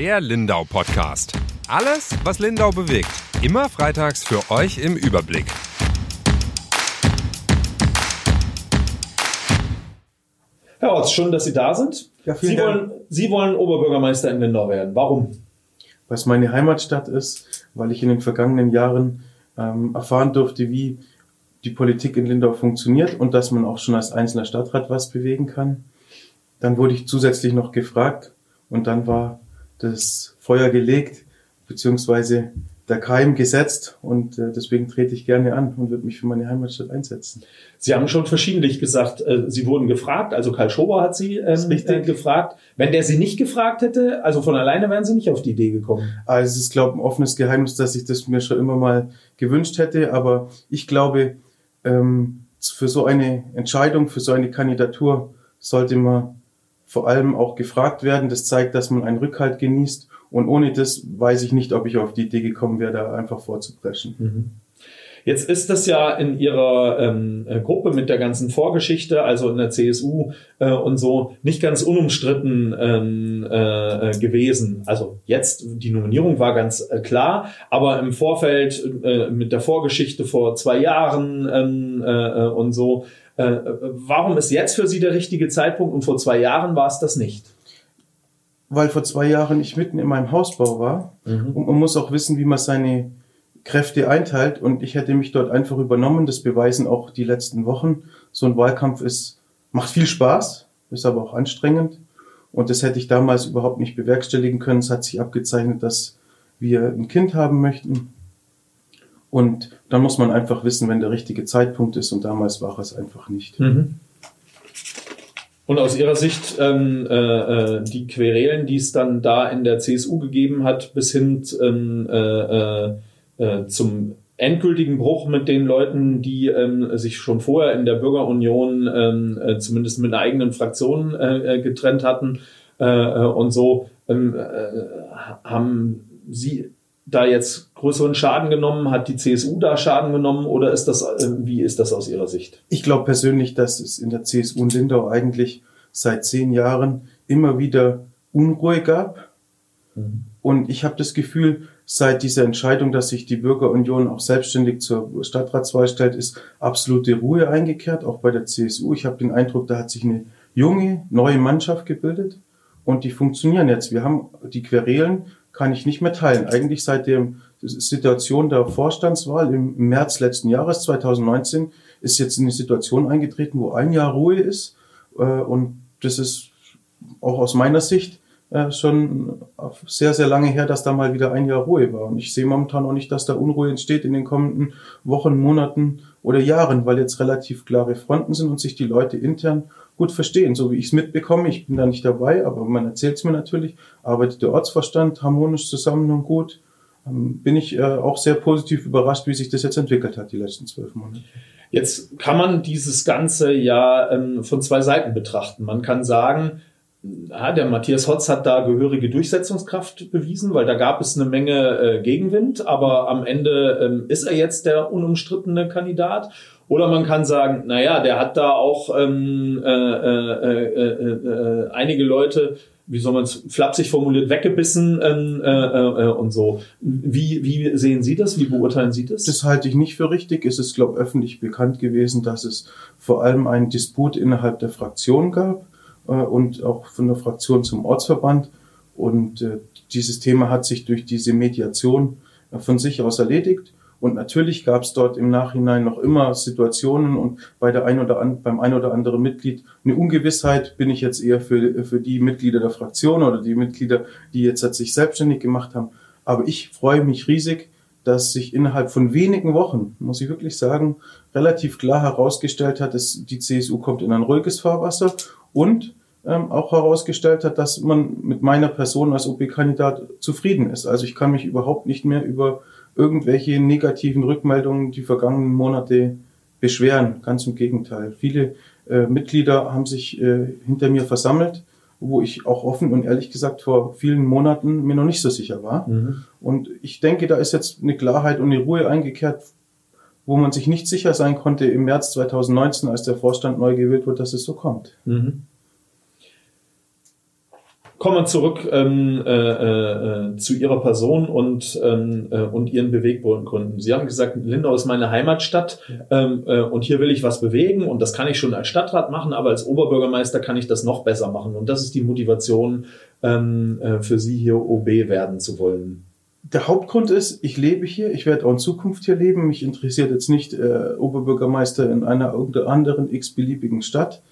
Der Lindau Podcast. Alles, was Lindau bewegt. Immer freitags für euch im Überblick. Herr Orts, schön, dass Sie da sind. Ja, vielen Sie, Dank. wollen, Sie wollen Oberbürgermeister in Lindau werden. Warum? weil es meine Heimatstadt ist, weil ich in den vergangenen Jahren ähm, erfahren durfte, wie die Politik in Lindau funktioniert und dass man auch schon als einzelner Stadtrat was bewegen kann. Dann wurde ich zusätzlich noch gefragt und dann war das Feuer gelegt, beziehungsweise der Keim gesetzt und äh, deswegen trete ich gerne an und würde mich für meine Heimatstadt einsetzen. Sie haben schon verschiedentlich gesagt, äh, Sie wurden gefragt, also Karl Schober hat Sie ähm, richtig. äh, gefragt. Wenn der Sie nicht gefragt hätte, also von alleine wären Sie nicht auf die Idee gekommen. Also es ist, glaube ich, ein offenes Geheimnis, dass ich das mir schon immer mal gewünscht hätte. Aber ich glaube, ähm, für so eine Entscheidung, für so eine Kandidatur sollte man vor allem auch gefragt werden. Das zeigt, dass man einen Rückhalt genießt. Und ohne das weiß ich nicht, ob ich auf die Idee gekommen wäre, da einfach vorzupreschen. Jetzt ist das ja in Ihrer ähm, äh, Gruppe mit der ganzen Vorgeschichte, also in der CSU äh, und so, nicht ganz unumstritten ähm, äh, äh, gewesen. Also jetzt, die Nominierung war ganz äh, klar, aber im Vorfeld äh, mit der Vorgeschichte vor zwei Jahren ähm, äh, äh, und so, warum ist jetzt für Sie der richtige Zeitpunkt und vor zwei Jahren war es das nicht? Weil vor zwei Jahren ich mitten in meinem Hausbau war. Und man muss auch wissen, wie man seine Kräfte einteilt. Und ich hätte mich dort einfach übernommen. Das beweisen auch die letzten Wochen. So ein Wahlkampf ist, macht viel Spaß, ist aber auch anstrengend. Und das hätte ich damals überhaupt nicht bewerkstelligen können. Es hat sich abgezeichnet, dass wir ein Kind haben möchten. Und dann muss man einfach wissen, wenn der richtige Zeitpunkt ist. Und damals war es einfach nicht. Und aus Ihrer Sicht ähm, äh, äh, die Querelen, die es dann da in der CSU gegeben hat, bis hin ähm, äh, äh, äh, zum endgültigen Bruch mit den Leuten, die ähm, sich schon vorher in der Bürgerunion ähm, äh, zumindest mit einer eigenen Fraktion äh, getrennt hatten äh, und so, ähm, äh, haben Sie da jetzt größeren Schaden genommen? Hat die CSU da Schaden genommen oder ist das, äh, wie ist das aus Ihrer Sicht? Ich glaube persönlich, dass es in der CSU in Lindau eigentlich seit zehn Jahren immer wieder Unruhe gab. Und ich habe das Gefühl, seit dieser Entscheidung, dass sich die Bürgerunion auch selbstständig zur Stadtratswahl stellt, ist absolute Ruhe eingekehrt, auch bei der CSU. Ich habe den Eindruck, da hat sich eine junge, neue Mannschaft gebildet und die funktionieren jetzt. Wir haben die Querelen, kann ich nicht mehr teilen. Eigentlich seit der Situation der Vorstandswahl im März letzten Jahres, 2019, ist jetzt eine Situation eingetreten, wo ein Jahr Ruhe ist. Äh, Und das ist auch aus meiner Sicht äh, schon sehr, sehr lange her, dass da mal wieder ein Jahr Ruhe war. Und ich sehe momentan auch nicht, dass da Unruhe entsteht in den kommenden Wochen, Monaten oder Jahren, weil jetzt relativ klare Fronten sind und sich die Leute intern gut verstehen. So wie ich es mitbekomme, ich bin da nicht dabei, aber man erzählt es mir natürlich, arbeitet der Ortsverstand harmonisch zusammen und gut. Ähm, Bin ich äh, auch sehr positiv überrascht, wie sich das jetzt entwickelt hat, die letzten zwölf Monate. Jetzt kann man dieses Ganze ja ähm, von zwei Seiten betrachten. Man kann sagen, ja, der Matthias Hotz hat da gehörige Durchsetzungskraft bewiesen, weil da gab es eine Menge äh, Gegenwind, aber am Ende ähm, ist er jetzt der unumstrittene Kandidat. Oder man kann sagen, naja, der hat da auch ähm, äh, äh, äh, äh, einige Leute, wie soll man es flapsig formuliert, weggebissen ähm, äh, äh, und so. Wie, wie sehen Sie das? Wie beurteilen Sie das? Das halte ich nicht für richtig. Es ist, glaube ich, öffentlich bekannt gewesen, dass es vor allem einen Disput innerhalb der Fraktion gab und auch von der Fraktion zum Ortsverband. Und dieses Thema hat sich durch diese Mediation von sich aus erledigt. Und natürlich gab es dort im Nachhinein noch immer Situationen und bei der ein oder an, beim ein oder anderen Mitglied eine Ungewissheit. Bin ich jetzt eher für, für die Mitglieder der Fraktion oder die Mitglieder, die jetzt halt sich selbstständig gemacht haben. Aber ich freue mich riesig, dass sich innerhalb von wenigen Wochen, muss ich wirklich sagen, relativ klar herausgestellt hat, dass die CSU kommt in ein ruhiges Fahrwasser und ähm, auch herausgestellt hat, dass man mit meiner Person als OP-Kandidat zufrieden ist. Also ich kann mich überhaupt nicht mehr über irgendwelche negativen Rückmeldungen die vergangenen Monate beschweren. Ganz im Gegenteil. Viele äh, Mitglieder haben sich äh, hinter mir versammelt, wo ich auch offen und ehrlich gesagt vor vielen Monaten mir noch nicht so sicher war. Und ich denke, da ist jetzt eine Klarheit und eine Ruhe eingekehrt, wo man sich nicht sicher sein konnte im März 2019, als der Vorstand neu gewählt wurde, dass es so kommt. Mhm. Kommen wir zurück ähm, äh, äh, zu Ihrer Person und, ähm, äh, und Ihren Beweggründen. Sie haben gesagt, Lindau ist meine Heimatstadt ähm, äh, und hier will ich was bewegen und das kann ich schon als Stadtrat machen, aber als Oberbürgermeister kann ich das noch besser machen. Und das ist die Motivation ähm, äh, für Sie hier OB werden zu wollen. Der Hauptgrund ist, ich lebe hier, ich werde auch in Zukunft hier leben. Mich interessiert jetzt nicht äh, Oberbürgermeister in einer irgendeiner anderen x-beliebigen Stadt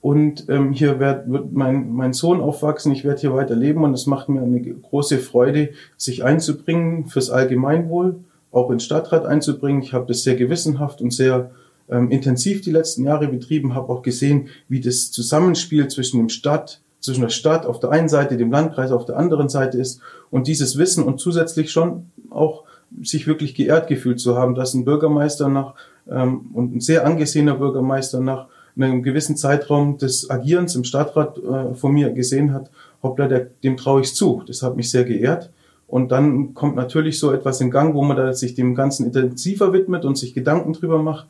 und ähm, hier wird, wird mein, mein Sohn aufwachsen, ich werde hier weiter leben und es macht mir eine große Freude, sich einzubringen fürs Allgemeinwohl, auch in Stadtrat einzubringen. Ich habe das sehr gewissenhaft und sehr ähm, intensiv die letzten Jahre betrieben, habe auch gesehen, wie das Zusammenspiel zwischen dem Stadt, zwischen der Stadt auf der einen Seite, dem Landkreis auf der anderen Seite ist und dieses Wissen und zusätzlich schon auch sich wirklich geehrt gefühlt zu haben, dass ein Bürgermeister nach ähm, und ein sehr angesehener Bürgermeister nach einem gewissen Zeitraum des Agierens im Stadtrat äh, von mir gesehen hat, hoppla, der, dem traue ich zu. Das hat mich sehr geehrt. Und dann kommt natürlich so etwas in Gang, wo man da sich dem Ganzen intensiver widmet und sich Gedanken drüber macht.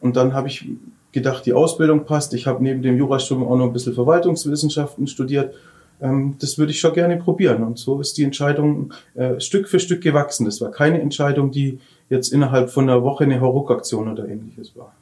Und dann habe ich gedacht, die Ausbildung passt. Ich habe neben dem Jurastudium auch noch ein bisschen Verwaltungswissenschaften studiert. Ähm, das würde ich schon gerne probieren. Und so ist die Entscheidung äh, Stück für Stück gewachsen. Das war keine Entscheidung, die jetzt innerhalb von einer Woche eine Hauruck-Aktion oder ähnliches war.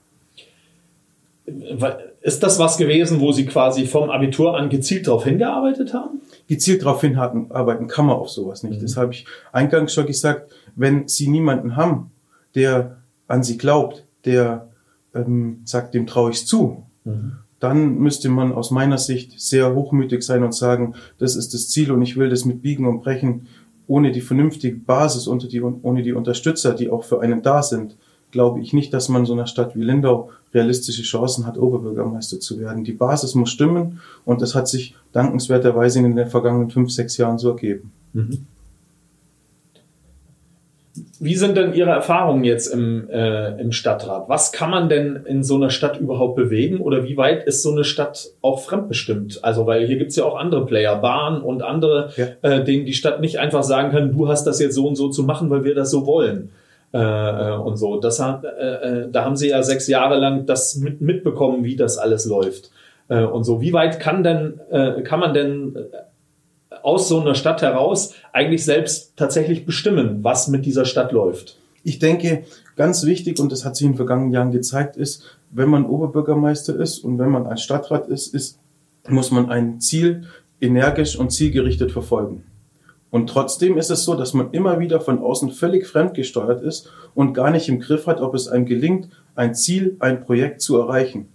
Ist das was gewesen, wo Sie quasi vom Abitur an gezielt darauf hingearbeitet haben? Gezielt darauf hinarbeiten kann man auf sowas nicht. Mhm. Das habe ich eingangs schon gesagt. Wenn Sie niemanden haben, der an Sie glaubt, der ähm, sagt, dem traue ich zu, mhm. dann müsste man aus meiner Sicht sehr hochmütig sein und sagen, das ist das Ziel und ich will das mit Biegen und Brechen ohne die vernünftige Basis, unter die, ohne die Unterstützer, die auch für einen da sind, glaube ich nicht, dass man so einer Stadt wie Lindau realistische Chancen hat, Oberbürgermeister zu werden. Die Basis muss stimmen und das hat sich dankenswerterweise in den vergangenen fünf, sechs Jahren so ergeben. Mhm. Wie sind denn Ihre Erfahrungen jetzt im, äh, im Stadtrat? Was kann man denn in so einer Stadt überhaupt bewegen oder wie weit ist so eine Stadt auch fremdbestimmt? Also, weil hier gibt's ja auch andere Player, Bahn und andere, ja. äh, denen die Stadt nicht einfach sagen kann, du hast das jetzt so und so zu machen, weil wir das so wollen. Äh, äh, und so. Das hat, äh, äh, da haben sie ja sechs Jahre lang das mit, mitbekommen, wie das alles läuft. Äh, und so. Wie weit kann denn, äh, kann man denn äh, aus so einer Stadt heraus eigentlich selbst tatsächlich bestimmen, was mit dieser Stadt läuft? Ich denke, ganz wichtig, und das hat sich in den vergangenen Jahren gezeigt, ist, wenn man Oberbürgermeister ist und wenn man ein Stadtrat ist, ist, muss man ein Ziel energisch und zielgerichtet verfolgen. Und trotzdem ist es so, dass man immer wieder von außen völlig fremdgesteuert ist und gar nicht im Griff hat, ob es einem gelingt, ein Ziel, ein Projekt zu erreichen.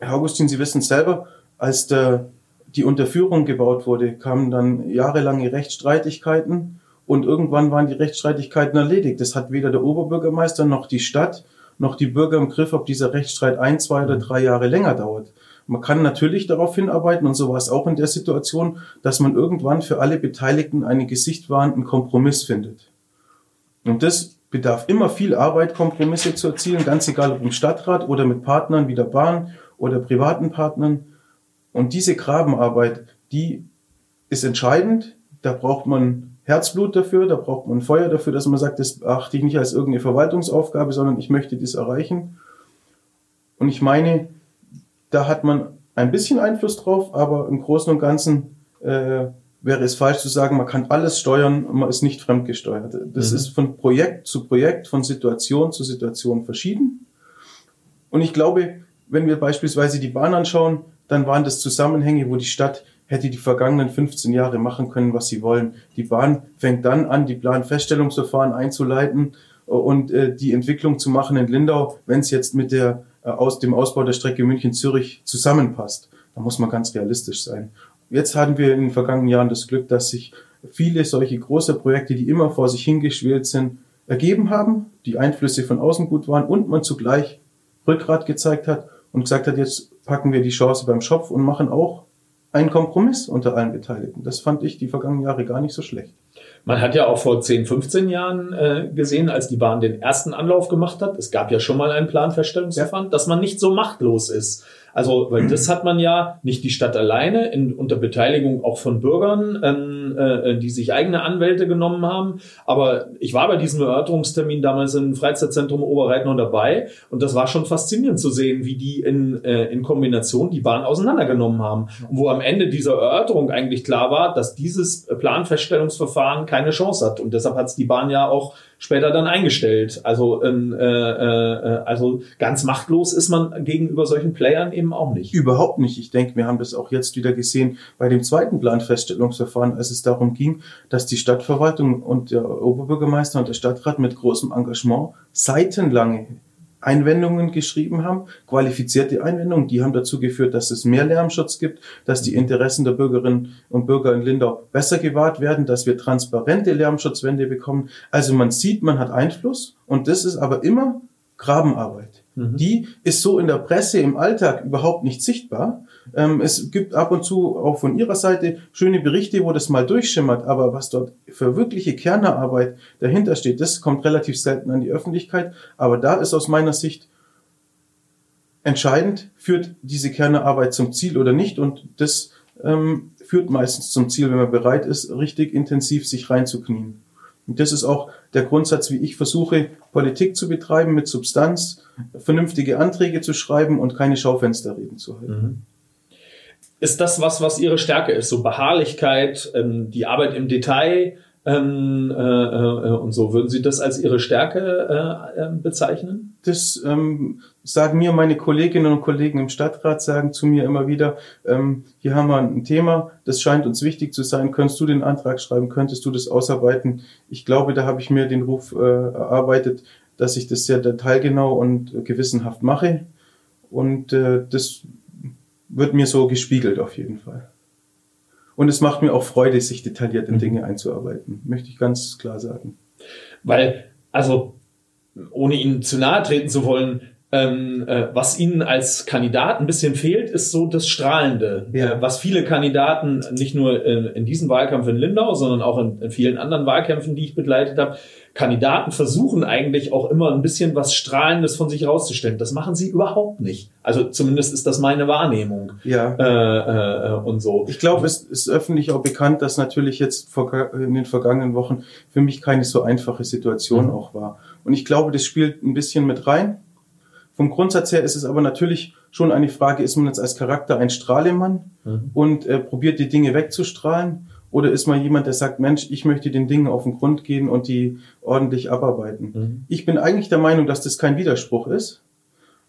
Herr Augustin, Sie wissen selber, als der, die Unterführung gebaut wurde, kamen dann jahrelange Rechtsstreitigkeiten und irgendwann waren die Rechtsstreitigkeiten erledigt. Das hat weder der Oberbürgermeister noch die Stadt noch die Bürger im Griff, ob dieser Rechtsstreit ein, zwei oder drei Jahre länger dauert. Man kann natürlich darauf hinarbeiten, und so war es auch in der Situation, dass man irgendwann für alle Beteiligten einen gesichtwahrenden Kompromiss findet. Und das bedarf immer viel Arbeit, Kompromisse zu erzielen, ganz egal ob im Stadtrat oder mit Partnern wie der Bahn oder privaten Partnern. Und diese Grabenarbeit, die ist entscheidend. Da braucht man Herzblut dafür, da braucht man Feuer dafür, dass man sagt, das achte ich nicht als irgendeine Verwaltungsaufgabe, sondern ich möchte dies erreichen. Und ich meine, da hat man ein bisschen Einfluss drauf, aber im Großen und Ganzen äh, wäre es falsch zu sagen, man kann alles steuern, man ist nicht fremdgesteuert. Das mhm. ist von Projekt zu Projekt, von Situation zu Situation verschieden. Und ich glaube, wenn wir beispielsweise die Bahn anschauen, dann waren das Zusammenhänge, wo die Stadt hätte die vergangenen 15 Jahre machen können, was sie wollen. Die Bahn fängt dann an, die Planfeststellungsverfahren einzuleiten und äh, die Entwicklung zu machen in Lindau, wenn es jetzt mit der aus dem Ausbau der Strecke München-Zürich zusammenpasst. Da muss man ganz realistisch sein. Jetzt hatten wir in den vergangenen Jahren das Glück, dass sich viele solche große Projekte, die immer vor sich hingeschwelt sind, ergeben haben, die Einflüsse von außen gut waren und man zugleich Rückgrat gezeigt hat und gesagt hat, jetzt packen wir die Chance beim Schopf und machen auch einen Kompromiss unter allen Beteiligten. Das fand ich die vergangenen Jahre gar nicht so schlecht. Man hat ja auch vor 10, 15 Jahren äh, gesehen, als die Bahn den ersten Anlauf gemacht hat, es gab ja schon mal ein Planfeststellungsverfahren, ja. dass man nicht so machtlos ist. Also, weil das hat man ja nicht die Stadt alleine in, unter Beteiligung auch von Bürgern, ähm, äh, die sich eigene Anwälte genommen haben. Aber ich war bei diesem Erörterungstermin damals im Freizeitzentrum Oberreitner dabei und das war schon faszinierend zu sehen, wie die in, äh, in Kombination die Bahn auseinandergenommen haben. Und wo am Ende dieser Erörterung eigentlich klar war, dass dieses Planfeststellungsverfahren keine Chance hat. Und deshalb hat es die Bahn ja auch später dann eingestellt. Also, ähm, äh, äh, also ganz machtlos ist man gegenüber solchen Playern eben auch nicht. Überhaupt nicht. Ich denke, wir haben das auch jetzt wieder gesehen bei dem zweiten Planfeststellungsverfahren, als es darum ging, dass die Stadtverwaltung und der Oberbürgermeister und der Stadtrat mit großem Engagement seitenlange Einwendungen geschrieben haben, qualifizierte Einwendungen, die haben dazu geführt, dass es mehr Lärmschutz gibt, dass die Interessen der Bürgerinnen und Bürger in Lindau besser gewahrt werden, dass wir transparente Lärmschutzwände bekommen. Also man sieht, man hat Einfluss und das ist aber immer Grabenarbeit. Mhm. Die ist so in der Presse im Alltag überhaupt nicht sichtbar. Ähm, es gibt ab und zu auch von Ihrer Seite schöne Berichte, wo das mal durchschimmert, aber was dort für wirkliche Kernarbeit dahinter steht, das kommt relativ selten an die Öffentlichkeit. Aber da ist aus meiner Sicht entscheidend, führt diese Kernarbeit zum Ziel oder nicht und das ähm, führt meistens zum Ziel, wenn man bereit ist, richtig intensiv sich reinzuknien. Und das ist auch der Grundsatz, wie ich versuche, Politik zu betreiben mit Substanz, vernünftige Anträge zu schreiben und keine Schaufensterreden zu halten. Mhm. Ist das was, was Ihre Stärke ist? So Beharrlichkeit, ähm, die Arbeit im Detail ähm, äh, äh, und so. Würden Sie das als Ihre Stärke äh, äh, bezeichnen? Das ähm, sagen mir meine Kolleginnen und Kollegen im Stadtrat, sagen zu mir immer wieder, ähm, hier haben wir ein Thema, das scheint uns wichtig zu sein, könntest du den Antrag schreiben, könntest du das ausarbeiten? Ich glaube, da habe ich mir den Ruf äh, erarbeitet, dass ich das sehr detailgenau und gewissenhaft mache. Und äh, das wird mir so gespiegelt auf jeden Fall. Und es macht mir auch Freude, sich detailliert in mhm. Dinge einzuarbeiten, möchte ich ganz klar sagen. Weil, also, ohne Ihnen zu nahe treten zu wollen, ähm, äh, was ihnen als Kandidat ein bisschen fehlt, ist so das Strahlende. Ja. Äh, was viele Kandidaten nicht nur in, in, diesem Wahlkampf in Lindau, sondern auch in, in vielen anderen Wahlkämpfen, die ich begleitet habe, Kandidaten versuchen eigentlich auch immer ein bisschen was Strahlendes von sich rauszustellen. Das machen sie überhaupt nicht. Also zumindest ist das meine Wahrnehmung. Ja. Äh, äh, und so. Ich glaube, es ist öffentlich auch bekannt, dass natürlich jetzt in den vergangenen Wochen für mich keine so einfache Situation mhm. auch war. Und ich glaube, das spielt ein bisschen mit rein. Vom Grundsatz her ist es aber natürlich schon eine Frage, ist man jetzt als Charakter ein Strahlemann mhm. und äh, probiert die Dinge wegzustrahlen? Oder ist man jemand, der sagt, Mensch, ich möchte den Dingen auf den Grund gehen und die ordentlich abarbeiten? Mhm. Ich bin eigentlich der Meinung, dass das kein Widerspruch ist.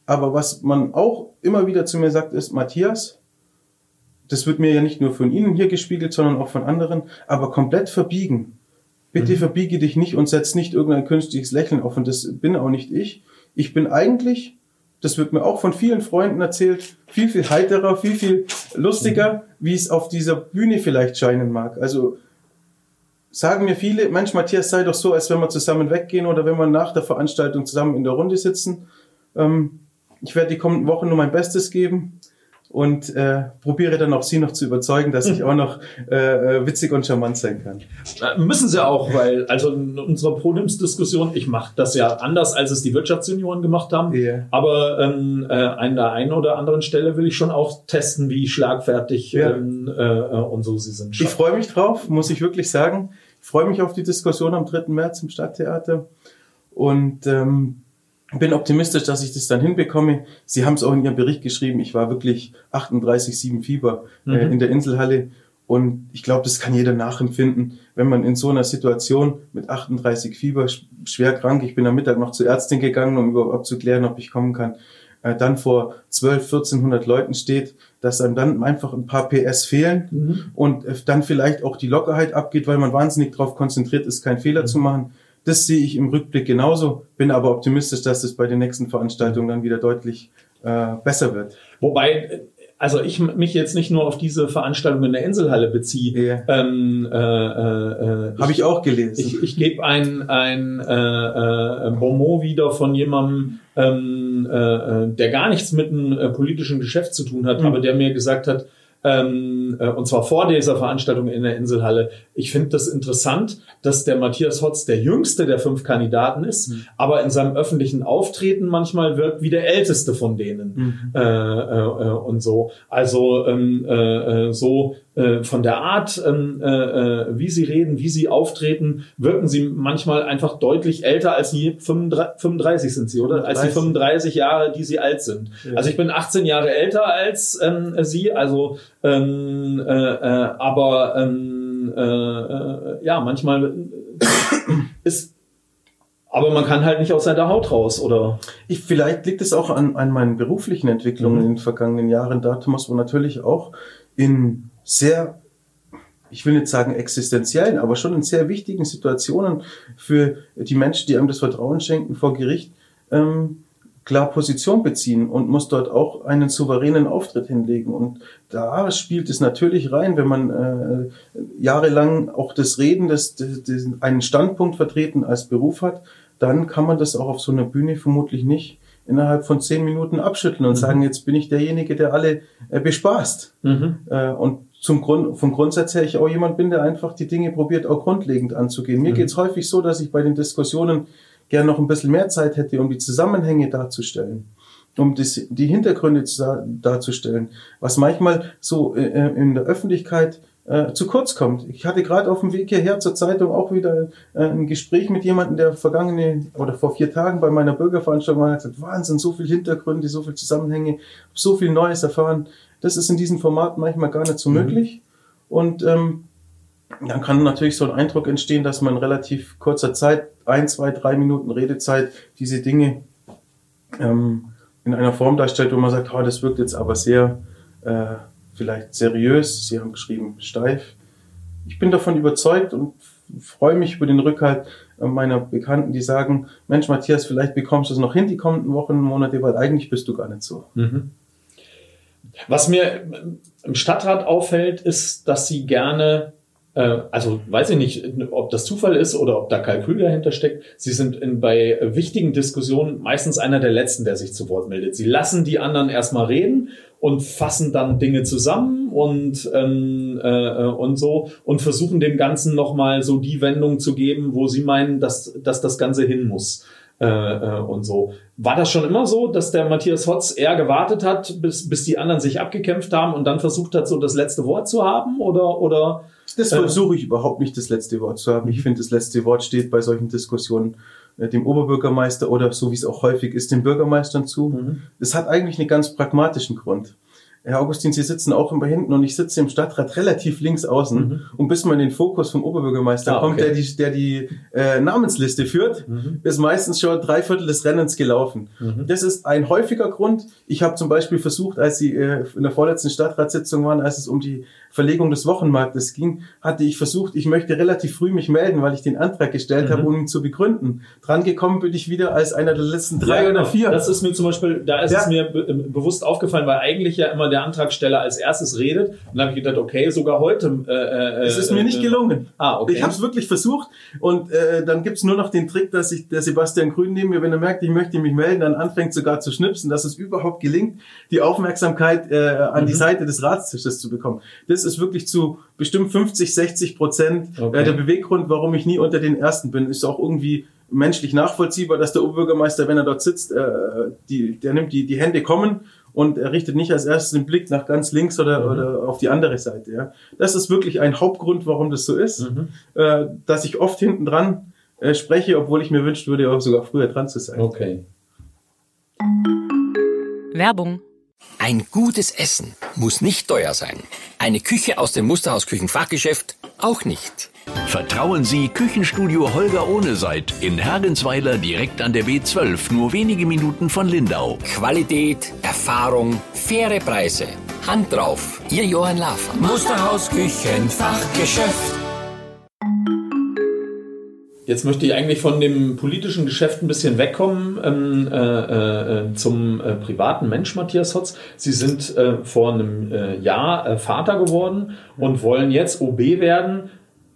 Aber was man auch immer wieder zu mir sagt, ist, Matthias, das wird mir ja nicht nur von Ihnen hier gespiegelt, sondern auch von anderen, aber komplett verbiegen. Bitte mhm. verbiege dich nicht und setz nicht irgendein künstliches Lächeln auf. Und das bin auch nicht ich, ich bin eigentlich, das wird mir auch von vielen Freunden erzählt, viel, viel heiterer, viel, viel lustiger, wie es auf dieser Bühne vielleicht scheinen mag. Also sagen mir viele, Mensch, Matthias, sei doch so, als wenn wir zusammen weggehen oder wenn wir nach der Veranstaltung zusammen in der Runde sitzen. Ähm, ich werde die kommenden Wochen nur mein Bestes geben und äh, probiere dann auch Sie noch zu überzeugen, dass ich auch noch äh, äh witzig und charmant sein kann. Äh, müssen Sie auch, weil also in unserer Podiumsdiskussion, ich mache das ja anders, als es die Wirtschaftsjunioren gemacht haben, yeah. aber ähm, äh, an der einen oder anderen Stelle will ich schon auch testen, wie schlagfertig ja. ähm, äh, und so Sie sind. Ich freue mich drauf, muss ich wirklich sagen. Ich freue mich auf die Diskussion am 3. März im Stadttheater und ähm, bin optimistisch, dass ich das dann hinbekomme. Sie haben es auch in Ihrem Bericht geschrieben. Ich war wirklich 38,7 Fieber äh, mhm. in der Inselhalle. Und ich glaube, das kann jeder nachempfinden, wenn man in so einer Situation mit 38 Fieber, schwer krank, ich bin am Mittag noch zur Ärztin gegangen, um überhaupt abzuklären, ob ich kommen kann, äh, dann vor 12, 1400 Leuten steht, dass einem dann einfach ein paar PS fehlen mhm. und äh, dann vielleicht auch die Lockerheit abgeht, weil man wahnsinnig darauf konzentriert ist, keinen Fehler mhm. zu machen das sehe ich im Rückblick genauso, bin aber optimistisch, dass es bei den nächsten Veranstaltungen dann wieder deutlich äh, besser wird. Wobei, also ich mich jetzt nicht nur auf diese Veranstaltung in der Inselhalle beziehe. Yeah. Ähm, äh, äh, Habe ich auch gelesen. Ich, ich gebe ein, ein äh, äh, Bonmot wieder von jemandem, ähm, äh, äh der gar nichts mit einem äh, politischen Geschäft zu tun hat, mhm. aber der mir gesagt hat, ähm, äh, und zwar vor dieser Veranstaltung in der Inselhalle. Ich finde das interessant, dass der Matthias Hotz der jüngste der fünf Kandidaten ist, mhm. aber in seinem öffentlichen Auftreten manchmal wirkt wie der älteste von denen mhm. äh, äh, und so. Also ähm, äh, äh so äh, von der Art, ähm, äh, äh, wie sie reden, wie sie auftreten, wirken sie manchmal einfach deutlich älter als sie 35, 35 sind sie, oder? Als die 35 Jahre, die sie alt sind. Ja. Also ich bin 18 Jahre älter als ähm, sie, also ähm, äh, aber ähm, äh, äh, ja, manchmal ist aber man kann halt nicht aus seiner Haut raus, oder? Ich, vielleicht liegt es auch an, an meinen beruflichen Entwicklungen mhm. in den vergangenen Jahren da, Thomas, wo natürlich auch in sehr, ich will nicht sagen existenziellen, aber schon in sehr wichtigen Situationen für die Menschen, die einem das Vertrauen schenken vor Gericht, ähm, klar Position beziehen und muss dort auch einen souveränen Auftritt hinlegen. Und da spielt es natürlich rein, wenn man äh, jahrelang auch das Reden, das, das, das, einen Standpunkt vertreten als Beruf hat, dann kann man das auch auf so einer Bühne vermutlich nicht innerhalb von zehn Minuten abschütteln und mhm. sagen, jetzt bin ich derjenige, der alle äh, bespaßt. Mhm. Äh, und zum Grund, vom Grundsatz her ich auch jemand bin, der einfach die Dinge probiert, auch grundlegend anzugehen. Mir mhm. geht's häufig so, dass ich bei den Diskussionen gern noch ein bisschen mehr Zeit hätte, um die Zusammenhänge darzustellen, um das, die Hintergründe zu, darzustellen, was manchmal so äh, äh in der Öffentlichkeit äh, zu kurz kommt. Ich hatte gerade auf dem Weg hierher zur Zeitung auch wieder äh, ein Gespräch mit jemandem, der vergangene oder vor vier Tagen bei meiner Bürgerveranstaltung war, hat gesagt, Wahnsinn, so viel Hintergründe, so viel Zusammenhänge, so viel Neues erfahren. Das ist in diesem Format manchmal gar nicht so mhm. möglich. Und ähm, dann kann natürlich so ein Eindruck entstehen, dass man in relativ kurzer Zeit, ein, zwei, drei Minuten Redezeit, diese Dinge ähm, in einer Form darstellt, wo man sagt, oh, das wirkt jetzt aber sehr äh, vielleicht seriös. Sie haben geschrieben steif. Ich bin davon überzeugt und freue mich über den Rückhalt meiner Bekannten, die sagen, Mensch, Matthias, vielleicht bekommst du es noch hin die kommenden Wochen, Monate, weil eigentlich bist du gar nicht so. Mhm. Was mir im Stadtrat auffällt, ist, dass sie gerne, äh, also weiß ich nicht, ob das Zufall ist oder ob da Kalkül dahinter steckt, sie sind in, bei wichtigen Diskussionen meistens einer der Letzten, der sich zu Wort meldet. Sie lassen die anderen erstmal reden und fassen dann Dinge zusammen und ähm, äh, und so und versuchen dem Ganzen nochmal so die Wendung zu geben, wo sie meinen, dass, dass das Ganze hin muss. Äh, äh, und so. War das schon immer so, dass der Matthias Hotz eher gewartet hat, bis, bis die anderen sich abgekämpft haben und dann versucht hat, so das letzte Wort zu haben? Oder, oder das äh, versuche ich überhaupt nicht, das letzte Wort zu haben. Ich mhm. finde, das letzte Wort steht bei solchen Diskussionen äh, dem Oberbürgermeister oder so wie es auch häufig ist, den Bürgermeistern zu. Mhm. Das hat eigentlich einen ganz pragmatischen Grund. Herr Augustin, Sie sitzen auch immer hinten und ich sitze im Stadtrat relativ links außen. Mhm. Und bis man in den Fokus vom Oberbürgermeister ah, kommt, der die, der die äh, Namensliste führt, mhm. ist meistens schon drei Viertel des Rennens gelaufen. Mhm. Das ist ein häufiger Grund. Ich habe zum Beispiel versucht, als Sie äh, in der vorletzten Stadtratssitzung waren, als es um die Verlegung des Wochenmarktes ging, hatte ich versucht, ich möchte relativ früh mich melden, weil ich den Antrag gestellt mhm. habe, um ihn zu begründen. Dran gekommen bin ich wieder als einer der letzten drei ja, oder genau. vier. Das ist mir zum Beispiel, da ist ja. es mir be äh, bewusst aufgefallen, weil eigentlich ja immer der Antragsteller als erstes redet. Und dann habe ich gedacht, okay, sogar heute. Äh, äh, es ist mir nicht äh, gelungen. Ah, okay. Ich habe es wirklich versucht und äh, dann gibt's nur noch den Trick, dass ich der Sebastian Grün neben mir, wenn er merkt, ich möchte mich melden, dann anfängt sogar zu schnipsen, dass es überhaupt gelingt, die Aufmerksamkeit äh, an mhm. die Seite des Ratstisches zu bekommen. Das ist wirklich zu bestimmt 50, 60 Prozent äh, okay. der Beweggrund, warum ich nie unter den Ersten bin. Ist auch irgendwie menschlich nachvollziehbar, dass der Oberbürgermeister, wenn er dort sitzt, äh, die, der nimmt die, die Hände kommen und er richtet nicht als erstes den Blick nach ganz links oder, mhm. oder auf die andere Seite. Ja. Das ist wirklich ein Hauptgrund, warum das so ist, mhm. äh, dass ich oft hinten dran äh, spreche, obwohl ich mir wünscht würde, auch sogar früher dran zu sein. Okay. Werbung ein gutes Essen muss nicht teuer sein. Eine Küche aus dem Musterhaus Küchenfachgeschäft auch nicht. Vertrauen Sie Küchenstudio Holger Ohneseit in Hergensweiler direkt an der B12, nur wenige Minuten von Lindau. Qualität, Erfahrung, faire Preise. Hand drauf, Ihr Johann Lafer. Musterhaus Küchenfachgeschäft. Jetzt möchte ich eigentlich von dem politischen Geschäft ein bisschen wegkommen ähm, äh, äh, zum äh, privaten Mensch Matthias Hotz. Sie sind äh, vor einem äh, Jahr äh, Vater geworden und wollen jetzt OB werden.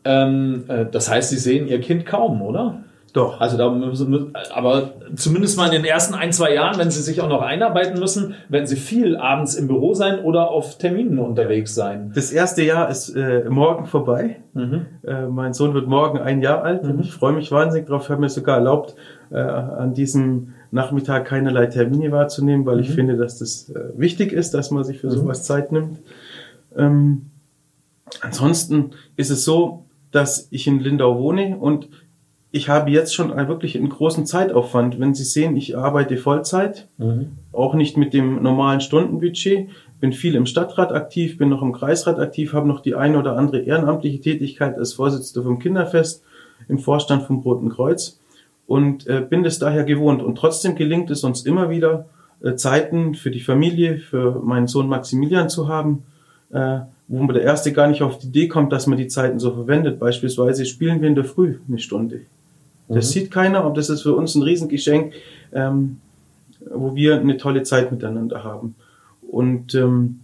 Ähm, das heißt, Sie sehen Ihr Kind kaum, oder? Doch. Also da müssen, aber zumindest mal in den ersten ein, zwei Jahren, wenn Sie sich auch noch einarbeiten müssen, werden Sie viel abends im Büro sein oder auf Terminen unterwegs sein. Das erste Jahr ist äh, morgen vorbei. Mhm. Äh, mein Sohn wird morgen ein Jahr alt mhm. und ich freue mich wahnsinnig drauf. Ich habe mir sogar erlaubt, äh, an diesem Nachmittag keinerlei Termine wahrzunehmen, weil mhm. ich finde, dass das äh, wichtig ist, dass man sich für mhm. sowas Zeit nimmt. Ähm, ansonsten ist es so, dass ich in Lindau wohne und ich habe jetzt schon wirklich einen großen Zeitaufwand. Wenn Sie sehen, ich arbeite Vollzeit, mhm. auch nicht mit dem normalen Stundenbudget, bin viel im Stadtrat aktiv, bin noch im Kreisrat aktiv, habe noch die eine oder andere ehrenamtliche Tätigkeit als Vorsitzender vom Kinderfest, im Vorstand vom Roten Kreuz und äh, bin es daher gewohnt. Und trotzdem gelingt es uns immer wieder, äh, Zeiten für die Familie, für meinen Sohn Maximilian zu haben, äh, wo man der Erste gar nicht auf die Idee kommt, dass man die Zeiten so verwendet. Beispielsweise spielen wir in der Früh eine Stunde. Das mhm. sieht keiner und das ist für uns ein Riesengeschenk, ähm, wo wir eine tolle Zeit miteinander haben. Und ähm,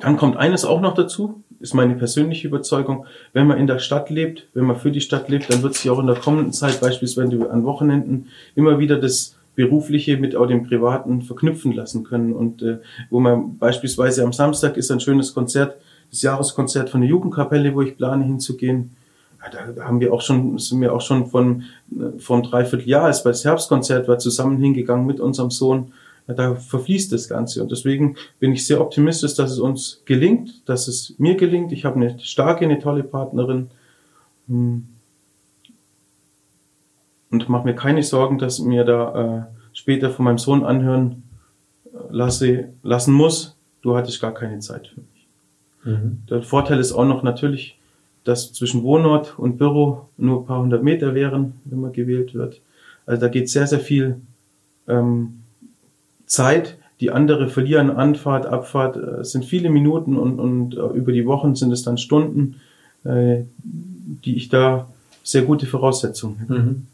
dann kommt eines auch noch dazu, ist meine persönliche Überzeugung, wenn man in der Stadt lebt, wenn man für die Stadt lebt, dann wird sich auch in der kommenden Zeit, beispielsweise an Wochenenden, immer wieder das Berufliche mit auch dem Privaten verknüpfen lassen können. Und äh, wo man beispielsweise am Samstag ist ein schönes Konzert, das Jahreskonzert von der Jugendkapelle, wo ich plane hinzugehen da haben wir auch schon, sind wir auch schon von, vom Dreivierteljahr, als bei das Herbstkonzert war, zusammen hingegangen mit unserem Sohn. Da verfließt das Ganze. Und deswegen bin ich sehr optimistisch, dass es uns gelingt, dass es mir gelingt. Ich habe eine starke, eine tolle Partnerin. Hm. Und mache mir keine Sorgen, dass mir da äh, später von meinem Sohn anhören äh, lasse, lassen muss, du hattest gar keine Zeit für mich. Mhm. Der Vorteil ist auch noch natürlich, dass zwischen Wohnort und Büro nur ein paar hundert Meter wären, wenn man gewählt wird. Also da geht sehr, sehr viel ähm, Zeit, die andere verlieren, Anfahrt, Abfahrt, äh, sind viele Minuten und, und äh, über die Wochen sind es dann Stunden, äh, die ich da sehr gute Voraussetzungen hätte. Mhm.